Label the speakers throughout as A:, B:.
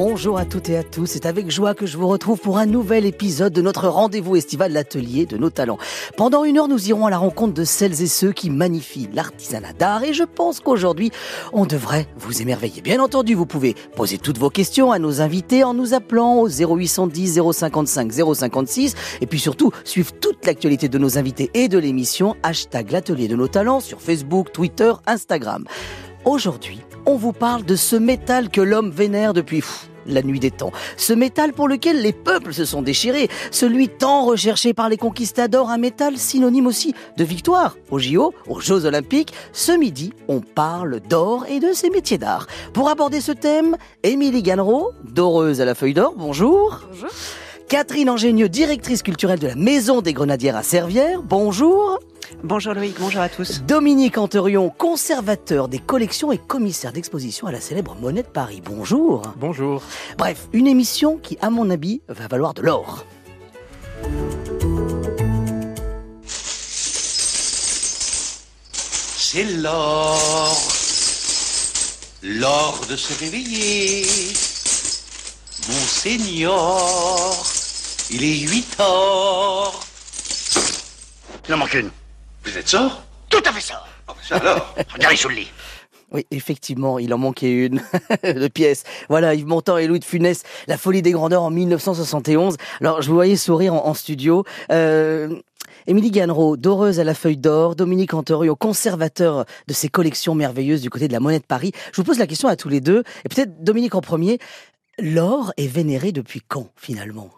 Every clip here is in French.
A: Bonjour à toutes et à tous, c'est avec joie que je vous retrouve pour un nouvel épisode de notre rendez-vous estival L'atelier de nos talents. Pendant une heure, nous irons à la rencontre de celles et ceux qui magnifient l'artisanat d'art et je pense qu'aujourd'hui, on devrait vous émerveiller. Bien entendu, vous pouvez poser toutes vos questions à nos invités en nous appelant au 0810 055 056 et puis surtout, suivre toute l'actualité de nos invités et de l'émission hashtag L'atelier de nos talents sur Facebook, Twitter, Instagram. Aujourd'hui, on vous parle de ce métal que l'homme vénère depuis la nuit des temps. Ce métal pour lequel les peuples se sont déchirés, celui tant recherché par les conquistadors, un métal synonyme aussi de victoire aux JO, aux Jeux Olympiques. Ce midi, on parle d'or et de ses métiers d'art. Pour aborder ce thème, Émilie Gannereau, doreuse à la feuille d'or, bonjour.
B: Bonjour.
A: Catherine Angénieux, directrice culturelle de la Maison des Grenadières à Servières, bonjour.
B: Bonjour Loïc, bonjour à tous.
A: Dominique Anterion, conservateur des collections et commissaire d'exposition à la célèbre Monnaie de Paris. Bonjour.
C: Bonjour.
A: Bref, une émission qui, à mon avis, va valoir de l'or.
D: C'est l'or, l'or de se réveiller. Monseigneur, il est 8 heures.
E: Il en manque une.
D: Vous êtes sort?
E: Tout à fait ça.
D: Oh, ça alors
E: Regardez sous le lit.
A: Oui, effectivement, il en manquait une de pièce. Voilà, Yves Montand et Louis de Funès, La folie des grandeurs en 1971. Alors, je vous voyais sourire en, en studio. Euh, Émilie Gannereau, doreuse à la feuille d'or, Dominique Anterion, conservateur de ces collections merveilleuses du côté de la Monnaie de Paris. Je vous pose la question à tous les deux, et peut-être Dominique en premier. L'or est vénéré depuis quand, finalement?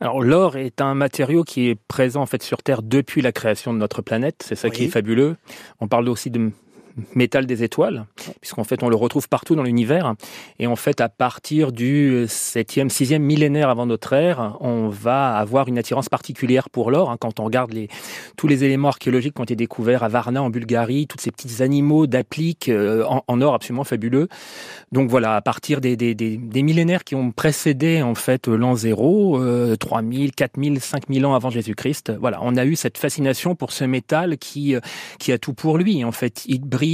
C: Alors l'or est un matériau qui est présent en fait sur Terre depuis la création de notre planète. C'est ça qui est fabuleux. On parle aussi de métal des étoiles, puisqu'en fait on le retrouve partout dans l'univers. Et en fait, à partir du 7e, 6e millénaire avant notre ère, on va avoir une attirance particulière pour l'or. hein. quand on regarde les, tous les éléments archéologiques qui ont été découverts à Varna en Bulgarie, tous ces petits animaux d'appliques euh, en, en or absolument fabuleux. Donc voilà, à partir des, des, des, millénaires qui ont précédé en fait l'an zéro, euh, 3000, 4000, 5000 ans avant Jésus-Christ, voilà, on a eu cette fascination pour ce métal qui, euh, qui a tout pour lui. En fait, il brille,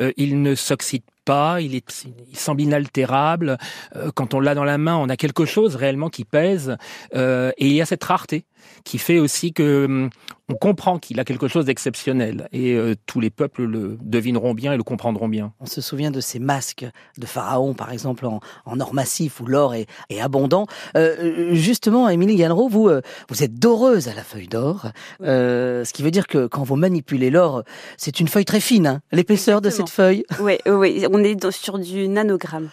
C: euh, il ne s'oxyde pas, il, est, il semble inaltérable. Euh, quand on l'a dans la main, on a quelque chose réellement qui pèse. Euh, et il y a cette rareté qui fait aussi que hum, on comprend qu'il a quelque chose d'exceptionnel. Et euh, tous les peuples le devineront bien et le comprendront bien.
A: On se souvient de ces masques de pharaon, par exemple, en, en or massif où l'or est, est abondant. Euh, justement, Émilie Gannereau, vous, euh, vous êtes doreuse à la feuille d'or, euh, ce qui veut dire que quand vous manipulez l'or, c'est une feuille très fine, hein, l'épaisseur de cette feuille.
B: Oui, oui, on est dans- sur du nanogramme.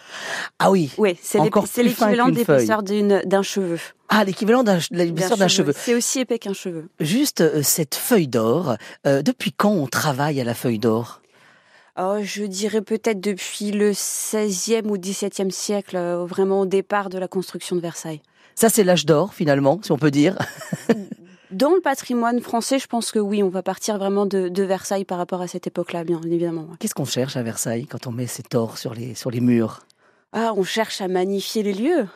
A: Ah oui,
B: Oui, c'est l'équivalent d'épaisseur d'un cheveu.
A: ah l'équivalent d'un- d'un cheveu.
B: C'est aussi épais qu'un cheveu.
A: Juste euh, cette feuille d'or, euh, depuis quand on travaille à la feuille d'or?
B: Oh, je dirais peut-être depuis le 16e ou 17e siècle, euh, vraiment au départ de la construction de Versailles.
A: Ça, c'est l'âge d'or, finalement, si on peut dire.
B: Dans le patrimoine français, je pense que oui, on va partir vraiment de, de Versailles par rapport à cette époque-là, bien évidemment.
A: Qu'est-ce qu'on cherche à Versailles quand on met cet or sur les, sur les murs?
B: Ah, on cherche à magnifier les lieux.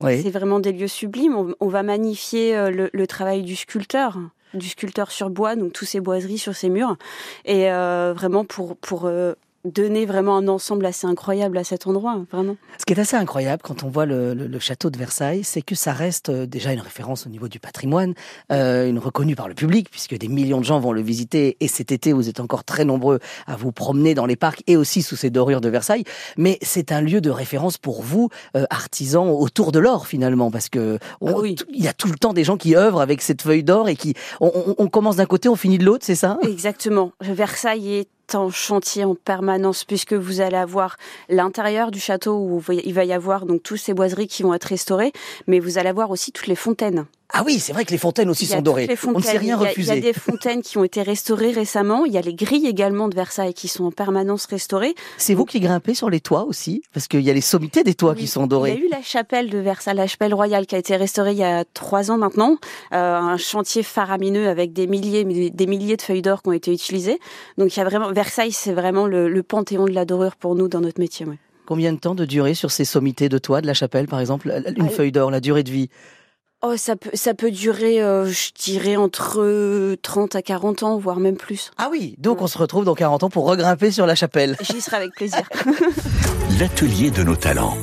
A: Oui.
B: C'est vraiment des lieux sublimes. On, on va magnifier euh, le, le travail du sculpteur, du sculpteur sur bois, donc tous ces boiseries sur ces murs, et euh, vraiment pour pour euh, donner vraiment un ensemble assez incroyable à cet endroit, vraiment.
A: Ce qui est assez incroyable quand on voit le, le- le château de Versailles, c'est que ça reste euh, déjà une référence au niveau du patrimoine, euh, une reconnue par le public, puisque des millions de gens vont le visiter. Et cet été, vous êtes encore très nombreux à vous promener dans les parcs et aussi sous ces dorures de Versailles. Mais c'est un lieu de référence pour vous, euh, artisans, autour de l'or finalement, parce que on-
B: Ah oui.
A: il y a tout le temps des gens qui œuvrent avec cette feuille d'or et qui on, on- on commence d'un côté, on finit de l'autre, c'est ça?
B: Exactement. Versailles est en chantier en permanence puisque vous allez avoir l'intérieur du château où il va y avoir donc tous ces boiseries qui vont être restaurées, mais vous allez avoir aussi toutes les fontaines.
A: Ah oui, c'est vrai que les fontaines aussi sont dorées. On ne s'est rien
B: Il y a-
A: refusé.
B: Il y a des fontaines qui ont été restaurées récemment. Il y a les grilles également de Versailles qui sont en permanence restaurées.
A: C'est vous qui grimpez sur les toits aussi Parce qu'il y a les sommités des toits
B: Oui.
A: qui sont
B: Il y
A: dorés.
B: a eu la chapelle de Versailles, la chapelle royale qui a été restaurée il y a trois ans maintenant. Euh, un chantier faramineux avec des milliers, des milliers de feuilles d'or qui ont été utilisées. Donc il y a vraiment Versailles, c'est vraiment le, le panthéon de la dorure pour nous dans notre métier. ouais.
A: Combien de temps de durée sur ces sommités de toits de la chapelle, par exemple? Une
B: Ah,
A: feuille d'or, la durée de vie?
B: Oh, ça peut, ça peut durer, euh, je dirais, entre 30 à 40 ans, voire même plus.
A: Ah oui, donc on se retrouve dans 40 ans pour regrimper sur la chapelle.
B: J'y serai avec plaisir.
F: L'atelier de nos talents.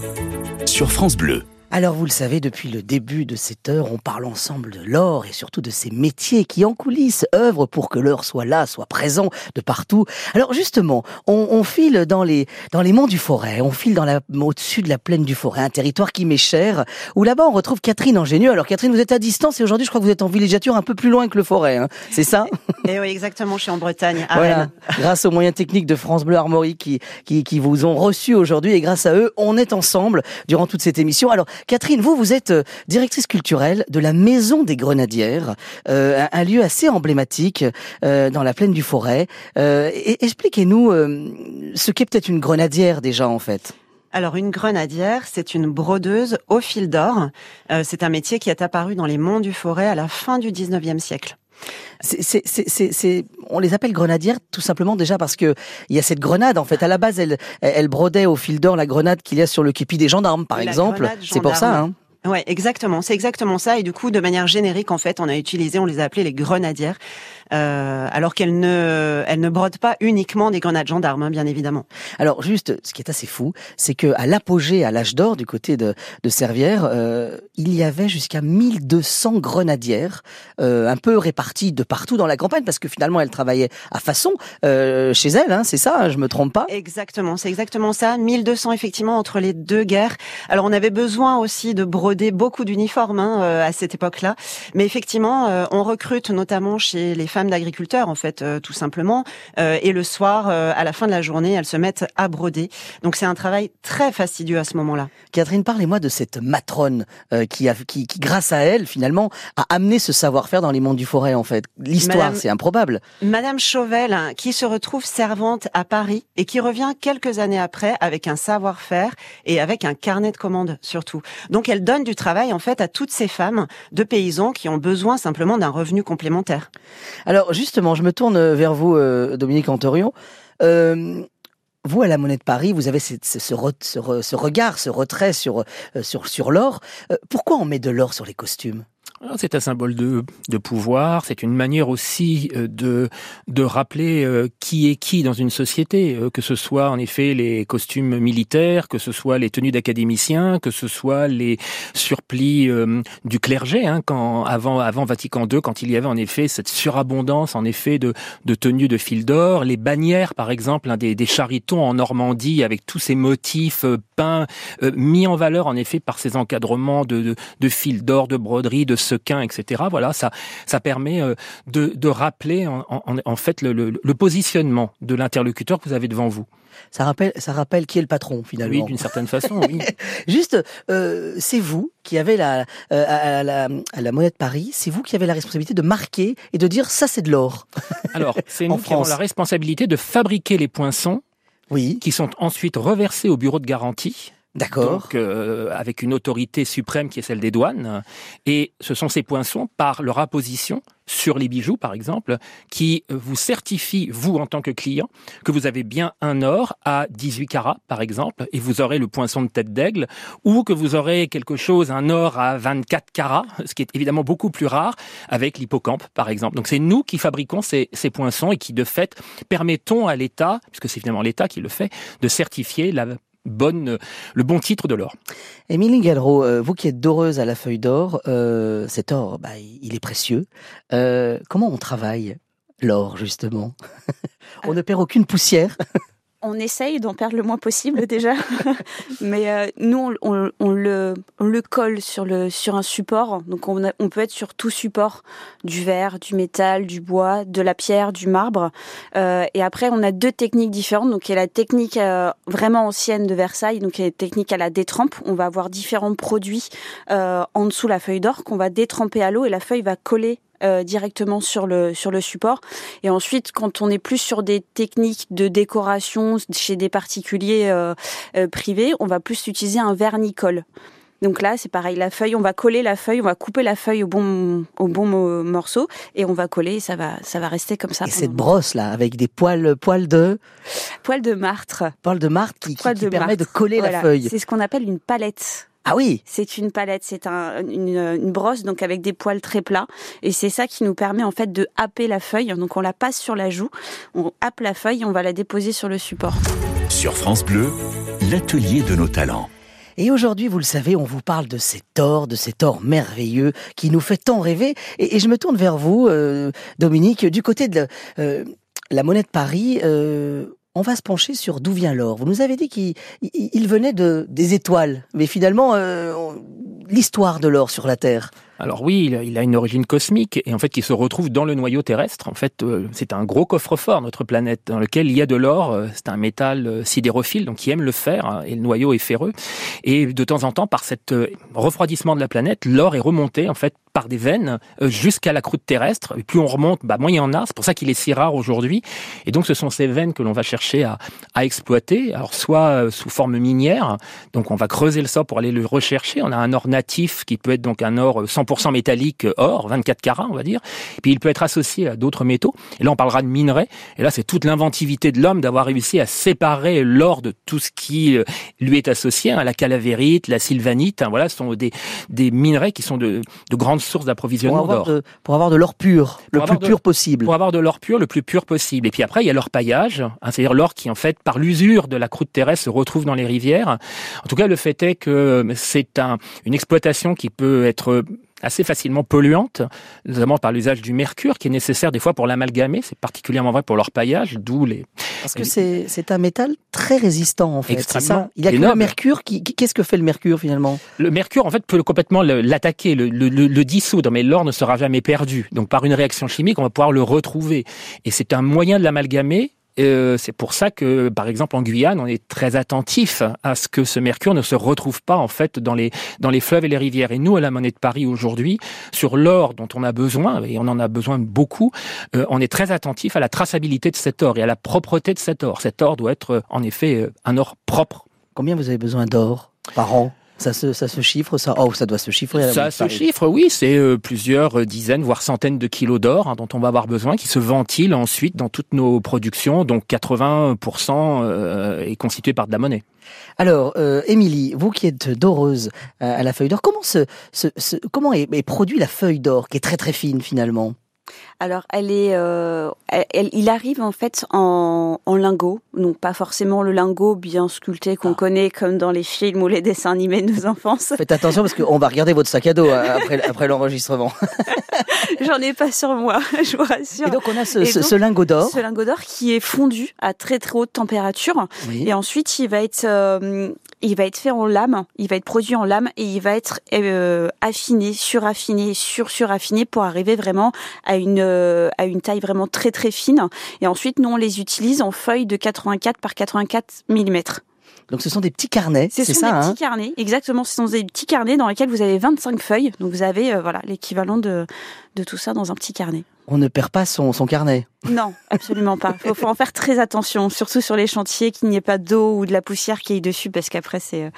F: Sur France Bleu.
A: Alors vous le savez, depuis le début de cette heure, on parle ensemble de l'or et surtout de ces métiers qui en coulisses œuvrent pour que l'or soit là, soit présent de partout. Alors justement, on, on file dans les dans les monts du Forêt, on file dans la au-dessus de la plaine du Forêt, un territoire qui m'est cher, où là-bas on retrouve Catherine Ingénieux. Alors Catherine, vous êtes à distance et aujourd'hui je crois que vous êtes en villégiature un peu plus loin que le Forêt, hein. c'est ça?
G: Et oui, exactement, je suis en Bretagne, à
A: Voilà,
G: Rennes.
A: grâce aux moyens techniques de France Bleu Armorique qui, qui, qui vous ont reçu aujourd'hui et grâce à eux, on est ensemble durant toute cette émission. Alors, Catherine, vous, vous êtes euh, directrice culturelle de la Maison des Grenadières, euh, un, lieu assez emblématique euh, dans la plaine du Forêt. Euh, Expliquez-nous ce qu'est peut-être une grenadière déjà en fait.
G: Alors, une grenadière, c'est une brodeuse au fil d'or. C'est un métier qui est apparu dans les monts du Forêt à la fin du 19e siècle.
A: C'est, on les appelle grenadières tout simplement déjà parce que il y a cette grenade en fait. À la base, elle, elle brodait au fil d'or la grenade qu'il y a sur le képi des gendarmes, par
G: La
A: exemple. C'est pour ça. Hein.
G: Ouais, exactement. C'est exactement ça. Et du coup, de manière générique, en fait, on a utilisé, on les a appelés les grenadières, euh, alors qu'elles ne, elles ne brodent pas uniquement des grenades gendarmes, hein, bien évidemment.
A: Alors juste, ce qui est assez fou, c'est que à l'apogée, à l'âge d'or, du côté de, de Servières, euh, il y avait jusqu'à 1200 grenadières, euh, un peu réparties de partout dans la campagne, parce que finalement, elles travaillaient à façon euh, chez elles, hein, c'est ça, hein, je me trompe pas?
G: Exactement, c'est exactement ça. 1200 effectivement entre les deux guerres. Alors on avait besoin aussi de broder beaucoup d'uniformes hein, euh, à cette époque-là, mais effectivement euh, on recrute notamment chez les femmes d'agriculteurs en fait euh, tout simplement, Euh, et le soir euh, à la fin de la journée elles se mettent à broder. Donc c'est un travail très fastidieux à ce moment-là.
A: Catherine, parlez-moi de cette matrone qui, a, qui, qui, grâce à elle, finalement, a amené ce savoir-faire dans les mondes du forêt, en fait. L'histoire, c'est improbable.
G: Madame Chauvel, hein, qui se retrouve servante à Paris et qui revient quelques années après avec un savoir-faire et avec un carnet de commandes surtout. Donc elle donne du travail en fait à toutes ces femmes de paysans qui ont besoin simplement d'un revenu complémentaire.
A: Alors justement, je me tourne vers vous, euh, Dominique Antorion. Euh, vous, à la Monnaie de Paris, vous avez ce, ce re- ce re- ce regard, ce retrait sur, euh, sur, sur l'or. Pourquoi on met de l'or sur les costumes?
C: C'est un symbole de, pouvoir, c'est une manière aussi euh, de, de rappeler euh, qui est qui dans une société, euh, que ce soit en effet les costumes militaires, que ce soit les tenues d'académiciens, que ce soit les surplis du clergé, hein, quand, avant, avant Vatican II, quand il y avait en effet cette surabondance en effet de, de tenues de fil d'or, les bannières par exemple, des, charitons en Normandie avec tous ces motifs peints, mis en valeur en effet par ces encadrements de, de, de fil d'or, de broderie, de sequins, etc. Voilà, ça, ça permet euh, de, de rappeler en, en, en fait le, le, le positionnement de l'interlocuteur que vous avez devant vous.
A: ça rappelle, ça rappelle qui est le patron, finalement.
C: Oui, d'une certaine façon, oui.
A: Juste, euh, c'est vous qui avez la, euh, à, la, à la Monnaie de Paris, c'est vous qui avez la responsabilité de marquer et de dire ça c'est de l'or.
C: Alors, c'est nous qui avons
A: France.
C: la responsabilité de fabriquer les poinçons
A: Oui,
C: qui sont ensuite reversés au bureau de garantie.
A: D'accord.
C: Donc, euh, avec une autorité suprême qui est celle des douanes. Et ce sont ces poinçons, par leur apposition sur les bijoux, par exemple, qui vous certifient, vous, en tant que client, que vous avez bien un or à 18 carats, par exemple, et vous aurez le poinçon de tête d'aigle, ou que vous aurez quelque chose, un or à 24 carats, ce qui est évidemment beaucoup plus rare, avec l'hippocampe, par exemple. Donc, c'est nous qui fabriquons ces, ces poinçons et qui, de fait, permettons à l'État, puisque c'est finalement l'État qui le fait, de certifier la bonne, le bon titre de l'or.
A: Émilie Gallereau, euh, vous qui êtes doreuse à la feuille d'or, euh, cet or, bah, il est précieux. Euh, comment on travaille l'or, justement? On ne perd aucune poussière.
B: On essaye d'en perdre le moins possible déjà, mais euh, nous on, on- on le, on le colle sur, le, sur un support. Donc on, a- on peut être sur tout support, du verre, du métal, du bois, de la pierre, du marbre. Euh, et après on a deux techniques différentes. Donc il y a la technique euh, vraiment ancienne de Versailles, donc il y a la technique à la détrempe. On va avoir différents produits euh, en dessous la feuille d'or qu'on va détremper à l'eau et la feuille va coller. Euh, directement sur le sur le support et ensuite quand on est plus sur des techniques de décoration chez des particuliers euh, euh, privés on va plus utiliser un vernicole donc là c'est pareil la feuille on va coller la feuille on va couper la feuille au bon au bon mo- morceau et on va coller et ça va ça va rester comme ça
A: Et cette brosse là, avec des poils, poils de,
B: poil de martre
A: poils de marthe qui, qui,
B: Poils
A: qui
B: de
A: permet
B: martre.
A: de coller
B: Voilà.
A: la feuille.
B: c'est ce qu'on appelle une palette
A: Ah oui
B: C'est une palette, c'est un, une, une, brosse donc avec des poils très plats et c'est ça qui nous permet en fait de happer la feuille. Donc on la passe sur la joue, on happe la feuille et on va la déposer sur le support.
F: Sur France Bleu, l'atelier de nos talents.
A: Et aujourd'hui, vous le savez, on vous parle de cet or, de cet or merveilleux qui nous fait tant rêver. Et, et je me tourne vers vous, euh, Dominique, du côté de la, euh, la monnaie de Paris. Euh, on va se pencher sur d'où vient l'or. Vous nous avez dit qu'il il, il venait de des étoiles, mais finalement, euh, l'histoire de l'or sur la Terre.
C: Alors oui, il a une origine cosmique et en fait qui se retrouve dans le noyau terrestre. En fait, euh, c'est un gros coffre-fort notre planète dans lequel il y a de l'or. Euh, c'est un métal euh, sidérophile donc qui aime le fer hein, et le noyau est ferreux. Et de temps en temps, par cet refroidissement de la planète, l'or est remonté en fait par des veines jusqu'à la croûte terrestre. Et plus on remonte, bah, moins il y en a. C'est pour ça qu'il est si rare aujourd'hui. Et donc ce sont ces veines que l'on va chercher à, à exploiter. Alors soit sous forme minière, donc on va creuser le sol pour aller le rechercher. On a un or natif qui peut être donc un or 100% métallique or, 24 carats on va dire. Et puis il peut être associé à d'autres métaux. Et là on parlera de minerais. Et là c'est toute l'inventivité de l'homme d'avoir réussi à séparer l'or de tout ce qui lui est associé, hein, la calavérite, la sylvanite. Hein, voilà, ce sont des, des minerais qui sont de, de grandes sources d'approvisionnement d'or.
A: Pour avoir de l'or pur, le plus
C: de,
A: pur possible.
C: Pour avoir de l'or pur, le plus pur possible. Et puis après il y a l'or paillage, hein, c'est-à-dire l'or qui en fait par l'usure de la croûte terrestre se retrouve dans les rivières. En tout cas le fait est que c'est un, une exploitation qui peut être assez facilement polluante, notamment par l'usage du mercure qui est nécessaire des fois pour l'amalgamer. C'est particulièrement vrai pour leur paillage, d'où les.
A: Parce que c'est c'est un métal très résistant en fait. Extrêmement. Il y a que le mercure. Qui, qu'est-ce que fait le mercure finalement?
C: Le mercure en fait peut complètement l'attaquer, le, le, le, le, dissoudre, mais l'or ne sera jamais perdu. Donc par une réaction chimique, on va pouvoir le retrouver. Et c'est un moyen de l'amalgamer euh, c'est pour ça que, par exemple, en Guyane, on est très attentif à ce que ce mercure ne se retrouve pas en fait dans les dans les fleuves et les rivières. Et nous, à la Monnaie de Paris aujourd'hui, sur l'or dont on a besoin et on en a besoin beaucoup, euh, on est très attentif à la traçabilité de cet or et à la propreté de cet or. Cet or doit être en effet un or propre.
A: Combien vous avez besoin d'or par an? Ça se, ça se chiffre, ça? Oh, ça doit se chiffrer.
C: Ça se chiffre, oui. C'est euh, plusieurs dizaines, voire centaines de kilos d'or hein, dont on va avoir besoin, qui se ventilent ensuite dans toutes nos productions. Donc 80% euh, est constitué par de la monnaie.
A: Alors, euh, Émilie, vous qui êtes doreuse à la feuille d'or, comment, se, se, se, comment est, est produit la feuille d'or, qui est très très fine finalement?
B: Alors, elle est, euh, elle, il arrive en fait en, en lingot, donc pas forcément le lingot bien sculpté qu'on ah. connaît comme dans les films ou les dessins animés de nos enfances.
A: Faites attention parce qu'on va regarder votre sac à dos euh, après, après l'enregistrement.
B: J'en ai pas sur moi, je vous rassure.
A: Et donc on a ce, ce, ce lingot d'or.
B: Ce lingot d'or qui est fondu à très très haute température. Oui. Et ensuite, il va être, euh, il va être fait en lame. Il va être produit en lame et il va être euh, affiné, suraffiné, sur suraffiné pour arriver vraiment à une euh, à une taille vraiment très très fine. Et ensuite, nous on les utilise en feuilles de 84 par 84 mm.
A: Donc ce sont des petits carnets, c'est ça
B: Ce sont des
A: hein
B: petits carnets, exactement. Ce sont des petits carnets dans lesquels vous avez 25 feuilles. Donc vous avez euh, voilà l'équivalent de, de tout ça dans un petit carnet.
A: On ne perd pas son, son carnet.
B: Non, absolument pas. Il faut, faut, en faire très attention, surtout sur les chantiers, qu'il n'y ait pas d'eau ou de la poussière qui aille dessus, parce qu'après c'est euh,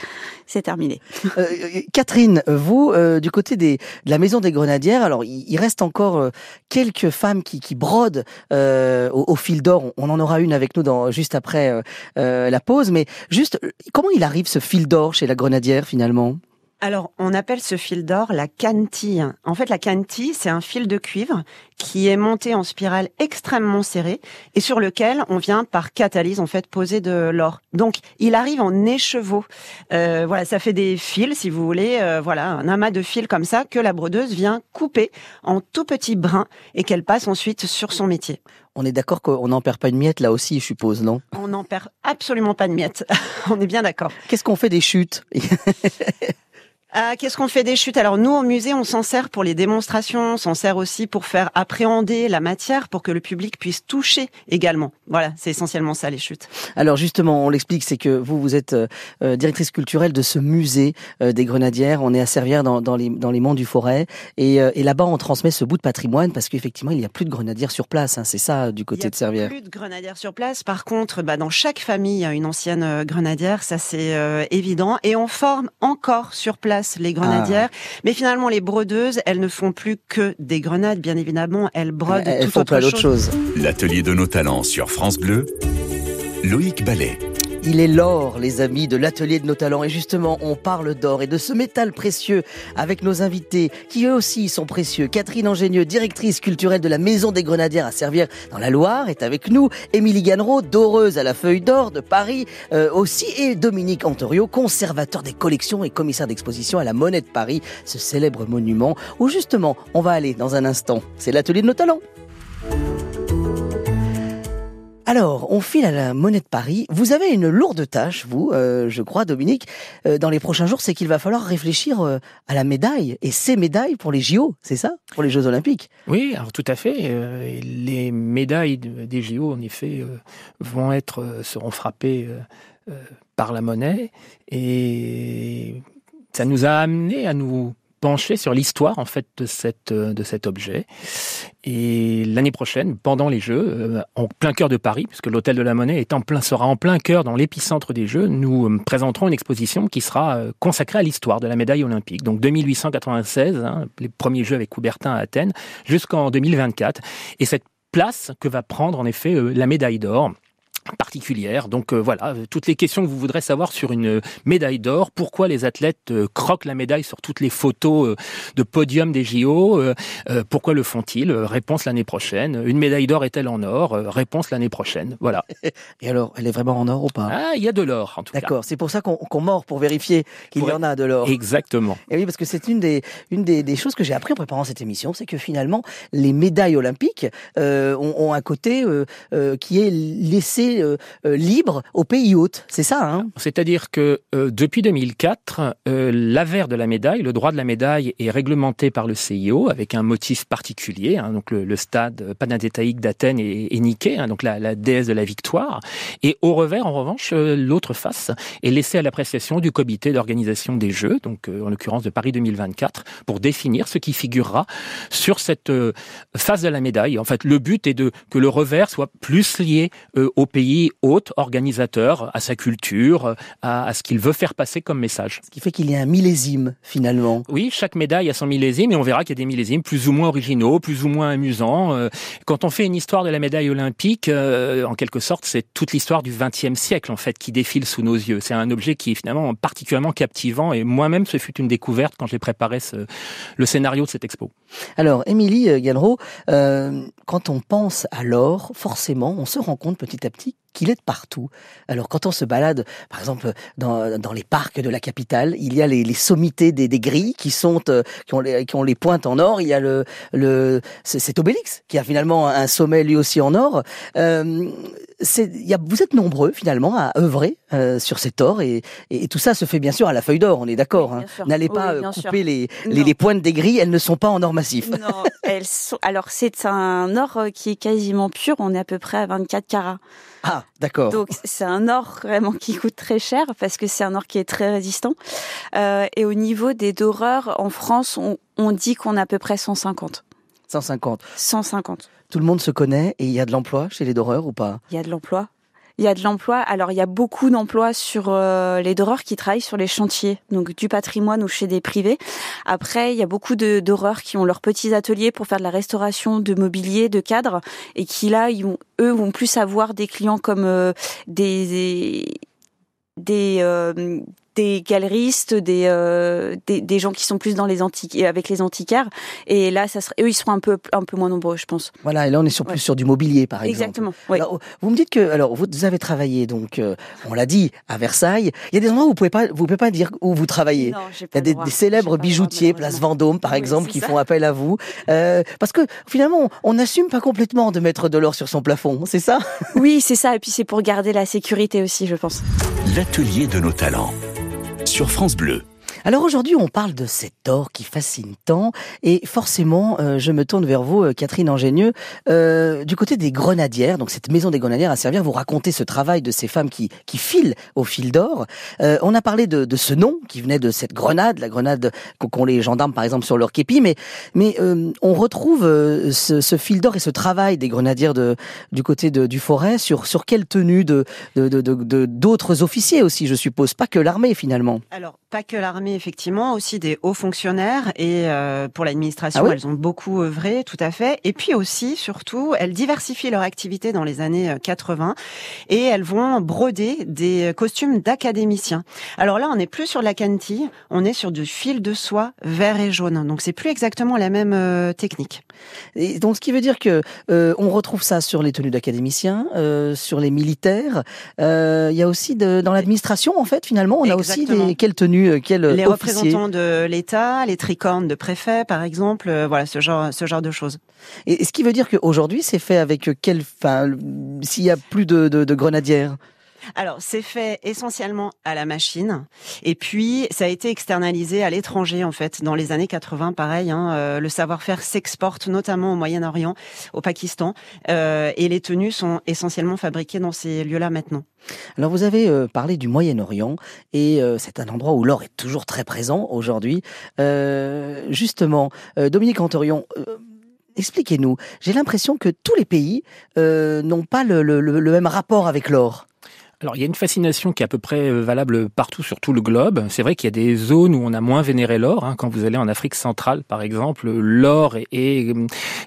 B: c'est terminé.
A: Euh, Catherine, vous, euh, du côté des, de la maison des Grenadières, alors il, il reste encore euh, quelques femmes qui, qui brodent euh, au, au, fil d'or. On en aura une avec nous dans, juste après la pause, mais juste comment il arrive ce fil d'or chez la Grenadière finalement?
G: Alors, on appelle ce fil d'or la cantille. En fait, la cantille, c'est un fil de cuivre qui est monté en spirale extrêmement serrée et sur lequel on vient par catalyse en fait poser de l'or. Donc, il arrive en écheveau. Euh, voilà, ça fait des fils, si vous voulez, euh, voilà, un amas de fils comme ça que la brodeuse vient couper en tout petits brins et qu'elle passe ensuite sur son métier.
A: On est d'accord qu'on n'en perd pas une miette là aussi, je suppose, non?
G: On n'en perd absolument pas de miette. on est bien d'accord.
A: Qu'est-ce qu'on fait des chutes?
G: ah, Qu'est-ce qu'on fait des chutes? Alors nous, au musée, on s'en sert pour les démonstrations, on s'en sert aussi pour faire appréhender la matière, pour que le public puisse toucher également. Voilà, c'est essentiellement ça, les chutes.
A: Alors justement, on l'explique, c'est que vous, vous êtes euh, directrice culturelle de ce musée euh, des Grenadières. On est à Servières dans, dans, les, dans les monts du Forêt. Et, euh, et là-bas, on transmet ce bout de patrimoine parce qu'effectivement, il n'y a plus de grenadières sur place. Hein, c'est ça, du côté de Servières.
G: Il n'y a plus de grenadières sur place. Par contre, bah, dans chaque famille, il y a une ancienne euh, grenadière, ça c'est euh, évident. Et on forme encore sur place les grenadières. Ah. Mais finalement, les brodeuses, elles ne font plus que des grenades, bien évidemment. Elles brodent
A: elles
G: tout
A: autre
G: chose.
A: chose.
F: L'atelier de nos talents sur France Bleu, Loïc Ballet.
A: Il est l'or, les amis, de l'atelier de nos talents. Et justement, on parle d'or et de ce métal précieux avec nos invités, qui eux aussi sont précieux. Catherine Ingénieux, directrice culturelle de la Maison des Grenadières à Servières dans la Loire, est avec nous. Émilie Gannereau, doreuse à la Feuille d'Or de Paris euh, aussi. Et Dominique Antorio, conservateur des collections et commissaire d'exposition à la Monnaie de Paris, ce célèbre monument où justement, on va aller dans un instant. C'est l'atelier de nos talents. Alors, on file à la Monnaie de Paris. Vous avez une lourde tâche, vous, euh, je crois, Dominique, euh, dans les prochains jours, c'est qu'il va falloir réfléchir euh, à la médaille. Et ces médailles pour les JO, c'est ça? Pour les Jeux Olympiques?
C: Oui, alors tout à fait. les médailles des JO, en effet, vont être, seront frappées par la monnaie. Et ça nous a amené à nous pencher sur l'histoire en fait de cette de cet objet. Et l'année prochaine, pendant les Jeux, euh, en plein cœur de Paris, puisque l'hôtel de la Monnaie sera en plein cœur dans l'épicentre des Jeux, nous euh, présenterons une exposition qui sera euh, consacrée à l'histoire de la médaille olympique. Donc 2896, hein, les premiers Jeux avec Coubertin à Athènes, jusqu'en 2024. Et cette place que va prendre en effet la médaille d'or particulière. Donc euh, voilà, toutes les questions que vous voudrez savoir sur une médaille d'or, pourquoi les athlètes euh, croquent la médaille sur toutes les photos euh, de podium des JO, pourquoi le font-ils Réponse l'année prochaine. Une médaille d'or est-elle en or Réponse l'année prochaine. Voilà.
A: Et alors, elle est vraiment en or ou pas?
C: Ah, il y a de l'or en tout cas.
A: D'accord, c'est pour ça qu'on mord pour vérifier qu'il y en a de l'or.
C: Exactement.
A: Et oui, parce que c'est une des une des, des choses que j'ai appris en préparant cette émission, c'est que finalement les médailles olympiques ont, ont, un côté qui est laissé euh, euh, libre aux pays hôtes. C'est ça, hein
C: C'est-à-dire que euh, depuis 2004, l'avers de la médaille, le droit de la médaille est réglementé par le CIO avec un motif particulier. Hein, donc le, stade panadétaïque d'Athènes est, est, niqué, hein, donc la, la, déesse de la victoire. Et au revers, en revanche, l'autre face est laissée à l'appréciation du comité d'organisation des Jeux, donc en l'occurrence de Paris 2024, pour définir ce qui figurera sur cette face de la médaille. En fait, le but est de que le revers soit plus lié au pays hôte, organisateur, à sa culture, à, ce qu'il veut faire passer comme message.
A: Ce qui fait qu'il y a un millésime finalement.
C: Oui, chaque médaille a son millésime et on verra qu'il y a des millésimes plus ou moins originaux, plus ou moins amusants. Euh, quand on fait une histoire de la médaille olympique, euh, en quelque sorte, c'est toute l'histoire du XXe siècle en fait qui défile sous nos yeux. C'est un objet qui est finalement particulièrement captivant et moi-même ce fut une découverte quand j'ai préparé ce, le scénario de cette expo.
A: Alors, Émilie euh, Gallereau, quand on pense à l'or, forcément, on se rend compte petit à petit qu'il est de partout. Alors quand on se balade, par exemple dans, dans les parcs de la capitale, il y a les, les sommités des, des, grilles qui sont euh, qui, ont les, qui ont les pointes en or. Il y a le le cet Obélix qui a finalement un sommet lui aussi en or. Euh, y a, vous êtes nombreux finalement à œuvrer euh, sur cet or et, et, tout ça se fait bien sûr à la feuille d'or, on est d'accord. hein. N'allez pas couper les, les, les, pointes des grilles, elles ne sont pas en or massif.
B: Non, elles sont. Alors c'est un or euh, qui est quasiment pur, on est à peu près à 24 carats.
A: Ah, d'accord.
B: Donc c'est un or vraiment qui coûte très cher parce que c'est un or qui est très résistant. Euh, et au niveau des doreurs, en France, on, on dit qu'on a à peu près 150.
A: 150.
B: 150.
A: Tout le monde se connaît et il y a de l'emploi chez les doreurs ou pas?
B: Il y a de l'emploi. Il y a de l'emploi. Alors, il y a beaucoup d'emplois sur euh, les doreurs qui travaillent sur les chantiers, donc du patrimoine ou chez des privés. Après, il y a beaucoup de doreurs qui ont leurs petits ateliers pour faire de la restauration de mobilier, de cadres, et qui là, ils vont, eux, vont plus avoir des clients comme euh, des, des euh, des galeristes, des, euh, des, des gens qui sont plus dans les antiques avec les antiquaires. Et là, ça serait, eux, ils seront un peu un peu moins nombreux, je pense.
A: Voilà. Et là, on est sur plus sur du mobilier, par exemple.
B: Exactement.
A: Vous me dites que alors vous avez travaillé donc, euh, on l'a dit, à Versailles. Il y a des endroits où vous pouvez pas vous pouvez pas dire où vous travaillez.
B: Non,
A: Il y a des, des célèbres bijoutiers, Place Vendôme, par
B: Oui,
A: exemple, qui
B: ça.
A: font appel à vous, euh, parce que finalement, on n'assume pas complètement de mettre de l'or sur son plafond. C'est ça?
B: Oui, c'est ça. Et puis c'est pour garder la sécurité aussi, je pense.
F: L'atelier de nos talents. Sur France Bleu.
A: Alors aujourd'hui, on parle de cet or qui fascine tant, et forcément, euh, je me tourne vers vous, euh, Catherine Ingénieux, euh, du côté des grenadières, donc cette maison des grenadières à servir, vous racontez ce travail de ces femmes qui, qui filent au fil d'or. On a parlé de, de ce nom qui venait de cette grenade, la grenade qu'ont les gendarmes par exemple sur leur képi, mais, mais on retrouve ce, ce fil d'or et ce travail des grenadières de, du côté de, du forêt sur, sur quelle tenue de- d'autres officiers aussi, je suppose, pas que l'armée finalement.
G: Alors, pas que l'armée, effectivement aussi des hauts fonctionnaires et euh, pour l'administration,
A: Ah oui
G: elles ont beaucoup œuvré, tout à fait. Et puis aussi, surtout, elles diversifient leur activité dans les années euh, 80 et elles vont broder des costumes d'académiciens. Alors là, on n'est plus sur la cantille, on est sur du fil de soie vert et jaune. Donc c'est plus exactement la même euh, technique.
A: Et donc, ce qui veut dire que euh, on retrouve ça sur les tenues d'académiciens, euh, sur les militaires. Euh, Il y a aussi de, dans l'administration, en fait, finalement, on a aussi des quelles tenues, euh, quels
G: les
A: officiers.
G: représentants de l'État, les tricornes de préfet, par exemple, euh, voilà ce genre, ce genre de choses.
A: Et ce qui veut dire qu'aujourd'hui, c'est fait avec quel, enfin, s'il y a plus de, de, de grenadières?
G: Alors, c'est fait essentiellement à la machine, et puis ça a été externalisé à l'étranger en fait. Dans les années 80, pareil, hein, euh, le savoir-faire s'exporte notamment au Moyen-Orient, au Pakistan, euh, et les tenues sont essentiellement fabriquées dans ces lieux-là maintenant.
A: Alors vous avez euh, parlé du Moyen-Orient et c'est un endroit où l'or est toujours très présent aujourd'hui. Justement, Dominique Antorion, expliquez-nous. J'ai l'impression que tous les pays n'ont pas le même rapport avec l'or.
C: Alors, il y a une fascination qui est à peu près euh, valable partout sur tout le globe. C'est vrai qu'il y a des zones où on a moins vénéré l'or. hein. Quand vous allez en Afrique centrale, par exemple, l'or est, est,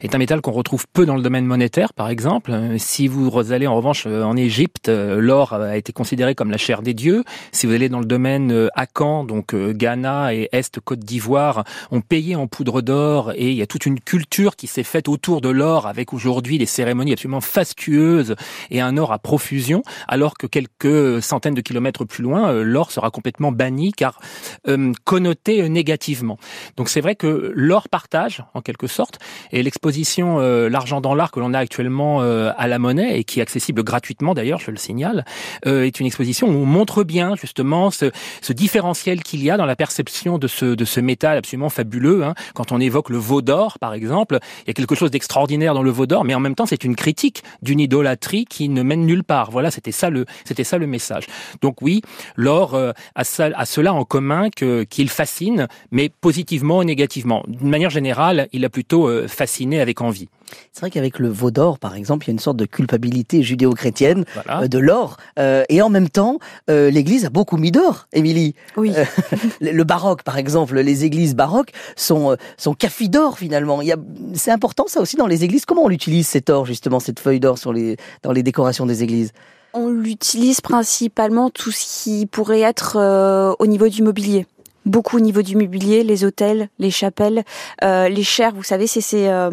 C: est un métal qu'on retrouve peu dans le domaine monétaire, par exemple. Euh, Si vous allez en revanche euh, en Égypte, euh, l'or a été considéré comme la chair des dieux. Si vous allez dans le domaine euh, Akan, donc euh, Ghana et Est Côte d'Ivoire, on payait en poudre d'or et il y a toute une culture qui s'est faite autour de l'or avec aujourd'hui des cérémonies absolument fastueuses et un or à profusion, alors que quelques centaines de kilomètres plus loin, euh, l'or sera complètement banni car euh, connoté négativement. Donc c'est vrai que l'or partage en quelque sorte et l'exposition euh, l'argent dans l'art que l'on a actuellement à la monnaie et qui est accessible gratuitement d'ailleurs, je le signale, est une exposition où on montre bien justement ce, différentiel qu'il y a dans la perception de ce de ce métal absolument fabuleux. hein. Quand on évoque le veau d'or par exemple, il y a quelque chose d'extraordinaire dans le veau d'or, mais en même temps c'est une critique d'une idolâtrie qui ne mène nulle part. Voilà, c'était ça le c'était ça le message. Donc oui, l'or euh, a, ça, a cela en commun que qu'il fascine, mais positivement ou négativement. D'une manière générale, il a plutôt euh, fasciné avec envie.
A: C'est vrai qu'avec le veau d'or, par exemple, il y a une sorte de culpabilité judéo-chrétienne
C: Voilà.
A: euh, de l'or. Euh, et en même temps, euh, l'Église a beaucoup mis d'or, Émilie.
B: Oui.
A: Euh, le baroque, par exemple, les églises baroques sont, euh, sont cafis d'or, finalement. Il y a, c'est important, ça aussi, dans les églises. Comment on utilise cet or, justement, cette feuille d'or les, dans les décorations des églises?
B: On l'utilise principalement tout ce qui pourrait être euh, au niveau du mobilier. Beaucoup au niveau du mobilier, les hôtels, les chapelles, euh, les chairs. Vous savez, c'est ces euh,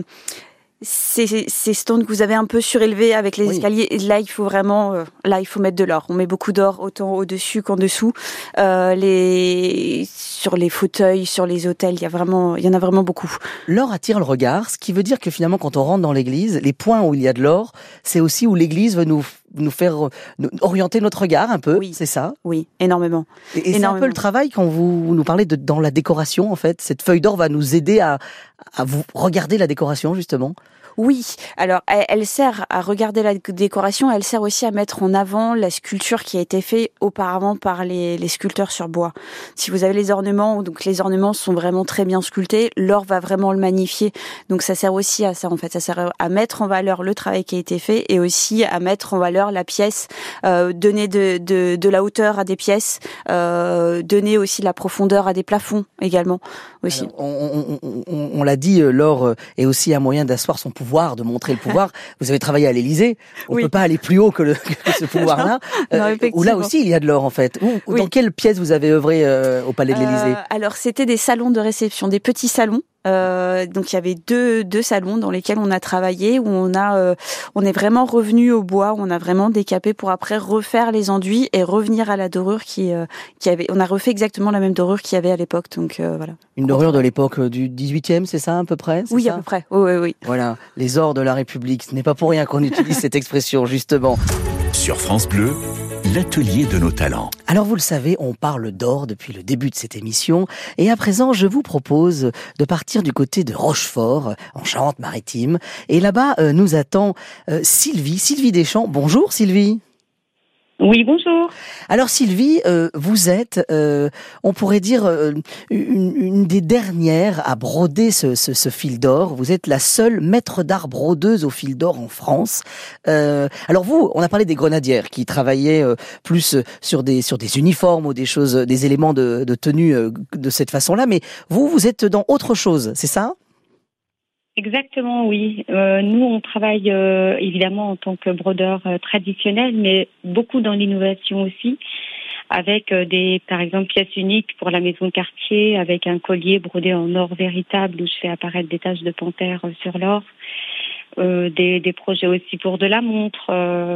B: ces ces stones que vous avez un peu surélevés avec les
A: Oui.
B: escaliers. Et là, il faut vraiment, euh, là, il faut mettre de l'or. On met beaucoup d'or autant au dessus qu'en dessous. Les sur les fauteuils, sur les hôtels, il y a vraiment, il y en a vraiment beaucoup.
A: L'or attire le regard, ce qui veut dire que finalement, quand on rentre dans l'église, les points où il y a de l'or, c'est aussi où l'église veut nous, nous faire euh, nous- orienter notre regard un peu.
B: Oui.
A: C'est ça?
B: Oui, énormément.
A: Et, et c'est un peu le travail quand vous nous parlez de dans la décoration en fait. Cette feuille d'or va nous aider à, à vous regarder la décoration justement.
B: Oui, alors elle, sert à regarder la décoration, elle sert aussi à mettre en avant la sculpture qui a été faite auparavant par les, les sculpteurs sur bois. Si vous avez les ornements, donc les ornements sont vraiment très bien sculptés, l'or va vraiment le magnifier. Donc ça sert aussi à ça en fait, ça sert à mettre en valeur le travail qui a été fait et aussi à mettre en valeur la pièce, euh, donner de, de, de la hauteur à des pièces, euh, donner aussi la profondeur à des plafonds également aussi.
A: On on- on- on l'a dit, euh, l'or est aussi un moyen d'asseoir son pouvoir, de montrer le pouvoir. Vous avez travaillé à l'Élysée. On
B: Oui.
A: peut pas aller plus haut que, le, que ce pouvoir-là.
B: non,
A: où là aussi il y a de l'or en fait.
B: Oui.
A: Dans quelle pièce vous avez œuvré euh, au Palais de l'Élysée?
B: Euh, alors c'était des salons de réception, des petits salons. Euh, donc il y avait deux, deux salons dans lesquels on a travaillé où on a euh, on est vraiment revenu au bois, où on a vraiment décapé pour après refaire les enduits et revenir à la dorure qui euh, qui avait on a refait exactement la même dorure qu'il y avait à l'époque donc euh, voilà.
A: Une dorure de l'époque du 18e, c'est ça à peu près
B: Oui
A: ça
B: à peu près. Oui oui oui.
A: Voilà, les ors de la République. Ce n'est pas pour rien qu'on utilise cette expression, justement.
F: Sur France Bleu, l'atelier de nos talents.
A: Alors vous le savez, on parle d'or depuis le début de cette émission. Et à présent, je vous propose de partir du côté de Rochefort, en Charente-Maritime. Et là-bas, euh, nous attend euh, Sylvie, Sylvie Deschamps. Bonjour Sylvie.
H: Oui, bonjour.
A: Alors Sylvie, euh, vous êtes, euh, on pourrait dire, euh, une, des dernières à broder ce, ce, fil d'or. Vous êtes la seule maître d'art brodeuse au fil d'or en France. Euh, alors vous, on a parlé des grenadières qui travaillaient plus sur des sur des uniformes ou des choses, des éléments de, tenue de cette façon-là. Mais vous, vous êtes dans autre chose, c'est ça?
H: Exactement, oui. Euh, nous, on travaille euh, évidemment en tant que brodeur euh, traditionnel, mais beaucoup dans l'innovation aussi, avec euh, des, par exemple, pièces uniques pour la maison de quartier, avec un collier brodé en or véritable où je fais apparaître des taches de panthère euh, sur l'or. Des, des projets aussi pour de la montre,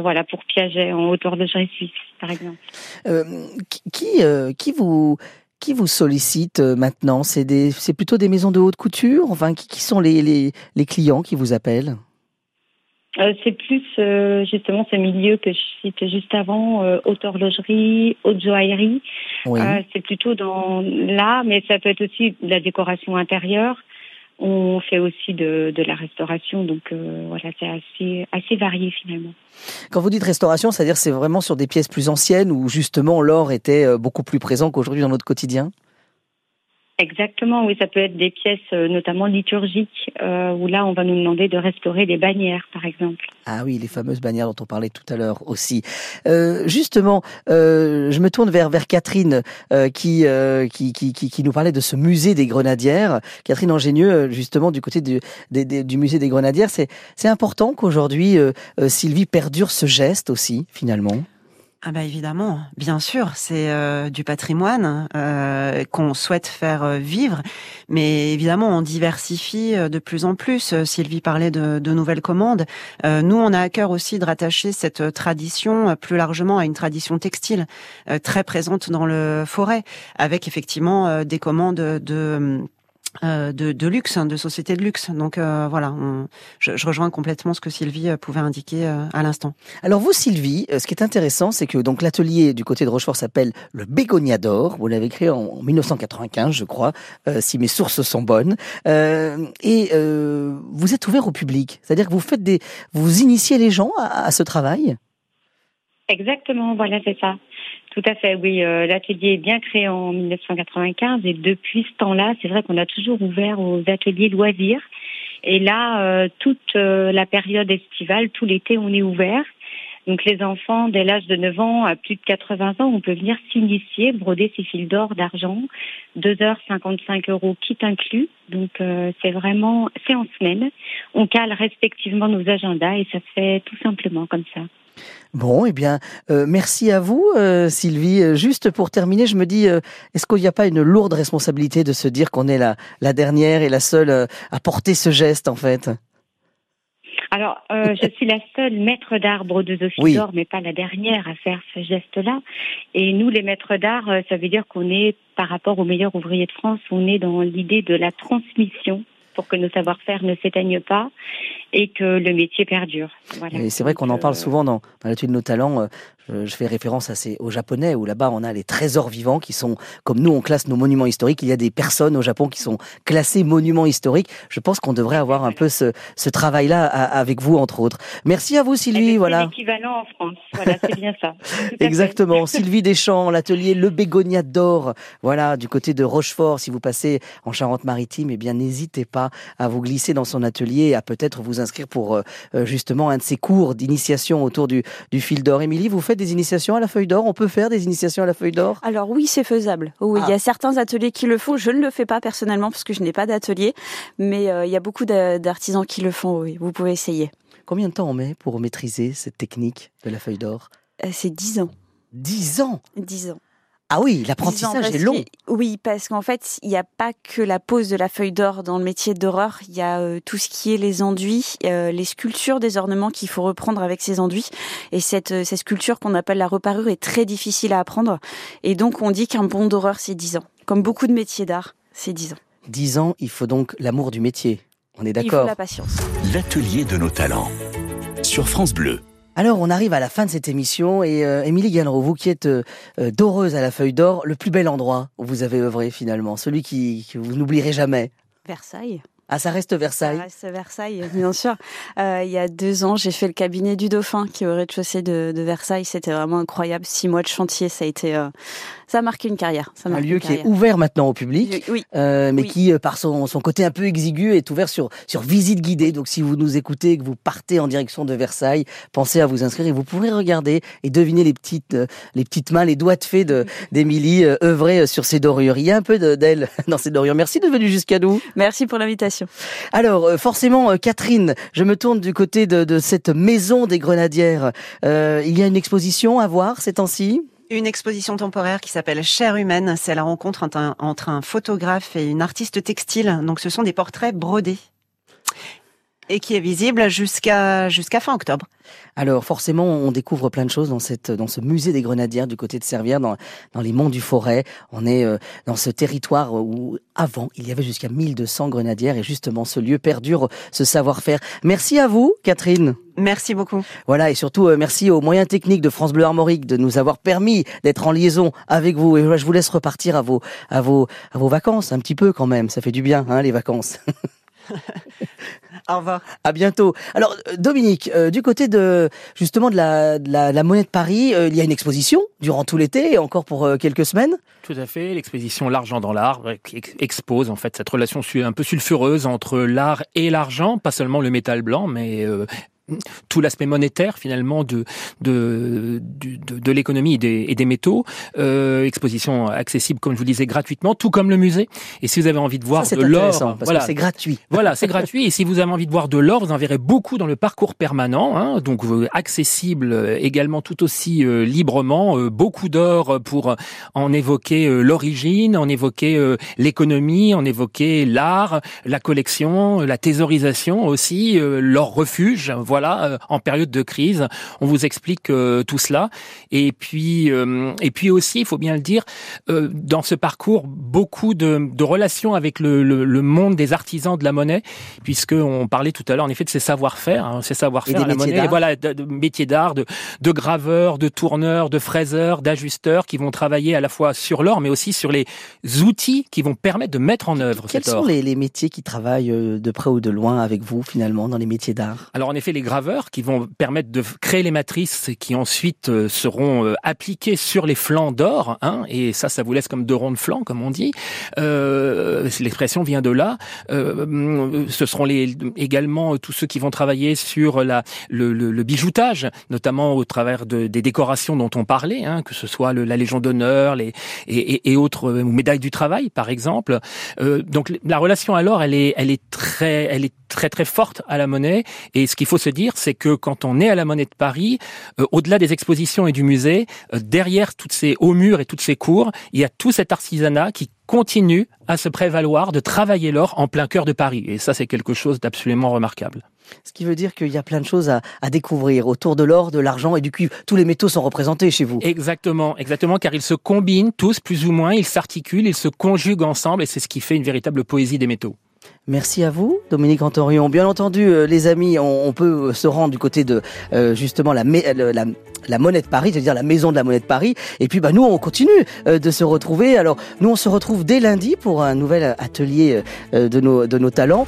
H: voilà, pour Piaget en haute horlogerie suisse, par exemple.
A: Qui qui vous qui vous sollicite euh, maintenant? C'est des c'est plutôt des maisons de haute couture? Enfin, qui, qui sont les, les les clients qui vous appellent?
H: Euh, c'est plus euh, justement ce milieu que je cite juste avant, euh, haute horlogerie, haute joaillerie.
A: Oui.
H: C'est plutôt dans là, mais ça peut être aussi de la décoration intérieure. On fait aussi de, de la restauration, donc euh, voilà, c'est assez assez varié finalement.
A: Quand vous dites restauration, c'est-à-dire c'est vraiment sur des pièces plus anciennes où justement l'or était euh, beaucoup plus présent qu'aujourd'hui dans notre quotidien?
H: Exactement, oui, ça peut être des pièces euh, notamment liturgiques, euh, où là on va nous demander de restaurer des bannières, par exemple.
A: Ah oui, les fameuses bannières dont on parlait tout à l'heure aussi. Euh, justement, euh, je me tourne vers vers Catherine euh, qui, euh, qui, qui qui qui nous parlait de ce musée des grenadières. Catherine Ingénieux, justement du côté du des- du musée des grenadières, c'est important qu'aujourd'hui Sylvie perdure ce geste aussi finalement?
G: Ah bah évidemment, bien sûr, c'est euh, du patrimoine euh, qu'on souhaite faire euh, vivre, mais évidemment on diversifie de plus en plus. Sylvie parlait de, de nouvelles commandes. Euh, nous, on a à cœur aussi de rattacher cette tradition plus largement à une tradition textile très présente dans le forêt, avec effectivement des commandes de euh, de, de luxe, hein, de sociétés de luxe. Donc euh, voilà, on- je, je rejoins complètement ce que Sylvie euh, pouvait indiquer euh, à l'instant.
A: Alors vous, Sylvie, euh, ce qui est intéressant, c'est que donc l'atelier du côté de Rochefort s'appelle le Bégonia d'or. Vous l'avez créé en 1995, je crois, euh, si mes sources sont bonnes. Euh, et euh, vous êtes ouvert au public, c'est-à-dire que vous faites des, vous initiez les gens à, à ce travail?
H: Exactement, voilà, c'est ça. Tout à fait, oui. euh, L'atelier est bien créé en 1995 et depuis ce temps-là, c'est vrai qu'on a toujours ouvert aux ateliers loisirs. Et là, euh, toute euh, la période estivale, tout l'été, on est ouvert. Donc les enfants, dès l'âge de 9 ans à plus de 80 ans, on peut venir s'initier, broder ses fils d'or, d'argent, 2h55 euros kit inclus. Donc c'est vraiment, c'est en semaine. On cale respectivement nos agendas et ça se fait tout simplement comme ça.
A: Bon, eh bien, euh, merci à vous, euh, Sylvie. Euh, Juste pour terminer, je me dis, euh, est-ce qu'il n'y a pas une lourde responsabilité de se dire qu'on est la, la dernière et la seule à porter ce geste, en fait?
H: Alors, euh, je suis la seule maître brodeuse au fil
A: Oui.
H: mais pas la dernière à faire ce geste-là. Et nous, les maîtres d'art, ça veut dire qu'on est, par rapport aux meilleurs ouvriers de France, on est dans l'idée de la transmission pour que nos savoir-faire ne s'éteignent pas et que le métier perdure. Voilà.
A: Et c'est vrai qu'on en parle
H: euh,
A: souvent dans, dans l'étude de nos talents. euh, Je, je fais référence à ces, aux Japonais où là-bas on a les trésors vivants qui sont comme nous on classe nos monuments historiques. Il y a des personnes au Japon qui sont classées monuments historiques. Je pense qu'on devrait avoir un peu ce, ce travail-là avec vous entre autres. Merci à vous
H: eh
A: Sylvie.
H: ben, c'est
A: Voilà.
H: l'équivalent en France. Voilà, c'est bien ça.
A: Exactement. Sylvie Deschamps, l'atelier Le Bégonia d'Or. Voilà, du côté de Rochefort. Si vous passez en Charente-Maritime, eh bien, n'hésitez pas à vous glisser dans son atelier et à peut-être vous inscrire pour euh, euh, justement un de ces cours d'initiation autour du, du fil d'or. Émilie, vous faites des initiations à la feuille d'or? On peut faire des initiations à la feuille d'or?
B: Alors oui, c'est faisable. Oui,
A: Ah.
B: il y a certains ateliers qui le font. Je ne le fais pas personnellement parce que je n'ai pas d'atelier, mais euh, il y a beaucoup d'a- d'artisans qui le font. Oui, vous pouvez essayer.
A: Combien de temps on met pour maîtriser cette technique de la feuille d'or?
B: C'est 10 ans.
A: Dix ans!
B: 10 ans.
A: Ah oui,
B: 10
A: l'apprentissage
B: parce
A: est long.
B: que- Oui, parce qu'en fait, il n'y a pas que la pose de la feuille d'or dans le métier d'horreur. Il y a euh, tout ce qui est les enduits, euh, les sculptures des ornements qu'il faut reprendre avec ces enduits. Et cette, euh, cette sculpture qu'on appelle la reparure est très difficile à apprendre. Et donc, on dit qu'un bon d'horreur, c'est 10 ans. Comme beaucoup de métiers d'art, c'est 10 ans.
A: Dix ans, il faut donc l'amour du métier. On est
B: Il faut
A: d'accord?
B: la patience.
F: L'atelier de nos talents. Sur France Bleu.
A: Alors, on arrive à la fin de cette émission et euh, Émilie Gallereau, vous qui êtes euh, euh, doreuse à la feuille d'or, le plus bel endroit où vous avez œuvré finalement, celui qui, que vous n'oublierez jamais.
B: Versailles.
A: Ah, ça reste Versailles.
B: Ça reste Versailles, bien sûr. Euh, il y a deux ans, j'ai fait le cabinet du Dauphin, qui est au rez-de-chaussée de, de Versailles. C'était vraiment incroyable. Six mois de chantier, ça a été, euh, ça a marqué une carrière. Ça
A: Un lieu qui est ouvert maintenant au public.
B: Oui.
A: Euh, mais
B: Oui.
A: qui, euh, par son, son côté un peu exigu, est ouvert sur, sur visite guidée. Donc, si vous nous écoutez et que vous partez en direction de Versailles, pensez à vous inscrire et vous pourrez regarder et deviner les petites, euh, les petites mains, les doigts de fée de- d'Émilie euh, œuvrer sur ces dorures. Il y a un peu de- d'elle dans ces dorures. Merci d'être venue jusqu'à nous.
B: Merci pour l'invitation.
A: Alors, forcément, Catherine, je me tourne du côté de, de cette maison des grenadières. Euh, il y a une exposition à voir ces temps-ci?
G: Une exposition temporaire qui s'appelle Chair humaine. C'est la rencontre entre un, entre un photographe et une artiste textile. Donc, ce sont des portraits brodés. Et qui est visible jusqu'à jusqu'à fin octobre.
A: Alors forcément, on découvre plein de choses dans cette dans ce musée des Grenadières du côté de Servières, dans dans les monts du Forêt. On est euh, dans ce territoire où avant il y avait jusqu'à 1200 grenadières et justement ce lieu perdure ce savoir-faire. Merci à vous, Catherine.
G: Merci beaucoup.
A: Voilà et surtout euh, merci aux moyens techniques de France Bleu Armorique de nous avoir permis d'être en liaison avec vous. Et voilà, je vous laisse repartir à vos à vos à vos vacances un petit peu quand même. Ça fait du bien, hein, les vacances.
G: Au revoir.
A: À bientôt. Alors euh, Dominique, euh, du côté de justement de la, de la, la monnaie de Paris, euh, il y a une exposition durant tout l'été et encore pour euh, quelques semaines?
C: Tout à fait, l'exposition L'argent dans l'art expose en fait cette relation un peu sulfureuse entre l'art et l'argent, pas seulement le métal blanc, mais euh, tout l'aspect monétaire finalement de de de, de l'économie et des, et des métaux. Euh, exposition accessible, comme je vous disais, gratuitement, tout comme le musée. Et si vous avez envie de voir
A: Ça
C: de l'or, voilà,
A: c'est gratuit.
C: voilà, c'est gratuit. Et si vous avez envie de voir de l'or, vous en verrez beaucoup dans le parcours permanent, hein, donc euh, accessible euh, également tout aussi euh, librement. euh, beaucoup d'or pour en évoquer l'origine, en évoquer l'économie, en évoquer l'art, la collection, la thésaurisation aussi, euh, l'or refuge. Voilà, euh, en période de crise, on vous explique euh, tout cela. Et puis, euh, et puis aussi, il faut bien le dire, euh, dans ce parcours, beaucoup de, de relations avec le, le, le monde des artisans de la monnaie, puisque on parlait tout à l'heure en effet de ces savoir-faire, hein, ces savoir-faire à la monnaie, et voilà, de, de métiers d'art, de, de graveurs, de tourneurs, de fraiseurs, d'ajusteurs, qui vont travailler à la fois sur l'or, mais aussi sur les outils qui vont permettre de mettre en œuvre
A: Quels
C: cet
A: sont les, les métiers qui travaillent de près ou de loin avec vous finalement dans les métiers d'art?
C: Alors en effet, les graveurs qui vont permettre de créer les matrices qui ensuite euh, seront euh, appliquées sur les flancs d'or, hein, et ça, ça vous laisse comme deux ronds de flanc, comme on dit. Euh, L'expression vient de là. Euh, ce seront les, également tous ceux qui vont travailler sur la, le, le- le bijoutage, notamment au travers de, des décorations dont on parlait, hein, que ce soit le- la Légion d'honneur et, et- et autres euh, médailles du travail, par exemple. Euh, donc la relation à l'or, elle est, elle est très, elle est très très forte à la monnaie. Et ce qu'il faut se dire, c'est que quand on est à la Monnaie de Paris, euh, au-delà des expositions et du musée, euh, derrière toutes ces hauts murs et toutes ces cours, il y a tout cet artisanat qui continue à se prévaloir de travailler l'or en plein cœur de Paris. Et ça, c'est quelque chose d'absolument remarquable.
A: Ce qui veut dire qu'il y a plein de choses à, à découvrir autour de l'or, de l'argent et du cuivre. Tous les métaux sont représentés chez vous.
C: Exactement, exactement, car ils se combinent tous plus ou moins, ils s'articulent, ils se conjuguent ensemble, et c'est ce qui fait une véritable poésie des métaux.
A: Merci à vous, Dominique Antorion. Bien entendu, euh, les amis, on, peut euh, se rendre du côté de euh, justement la, monnaie de Paris, c'est-à-dire la maison de la monnaie de Paris. Et puis, bah, nous, on continue de se retrouver. Alors, nous, on se retrouve dès lundi pour un nouvel atelier de nos talents.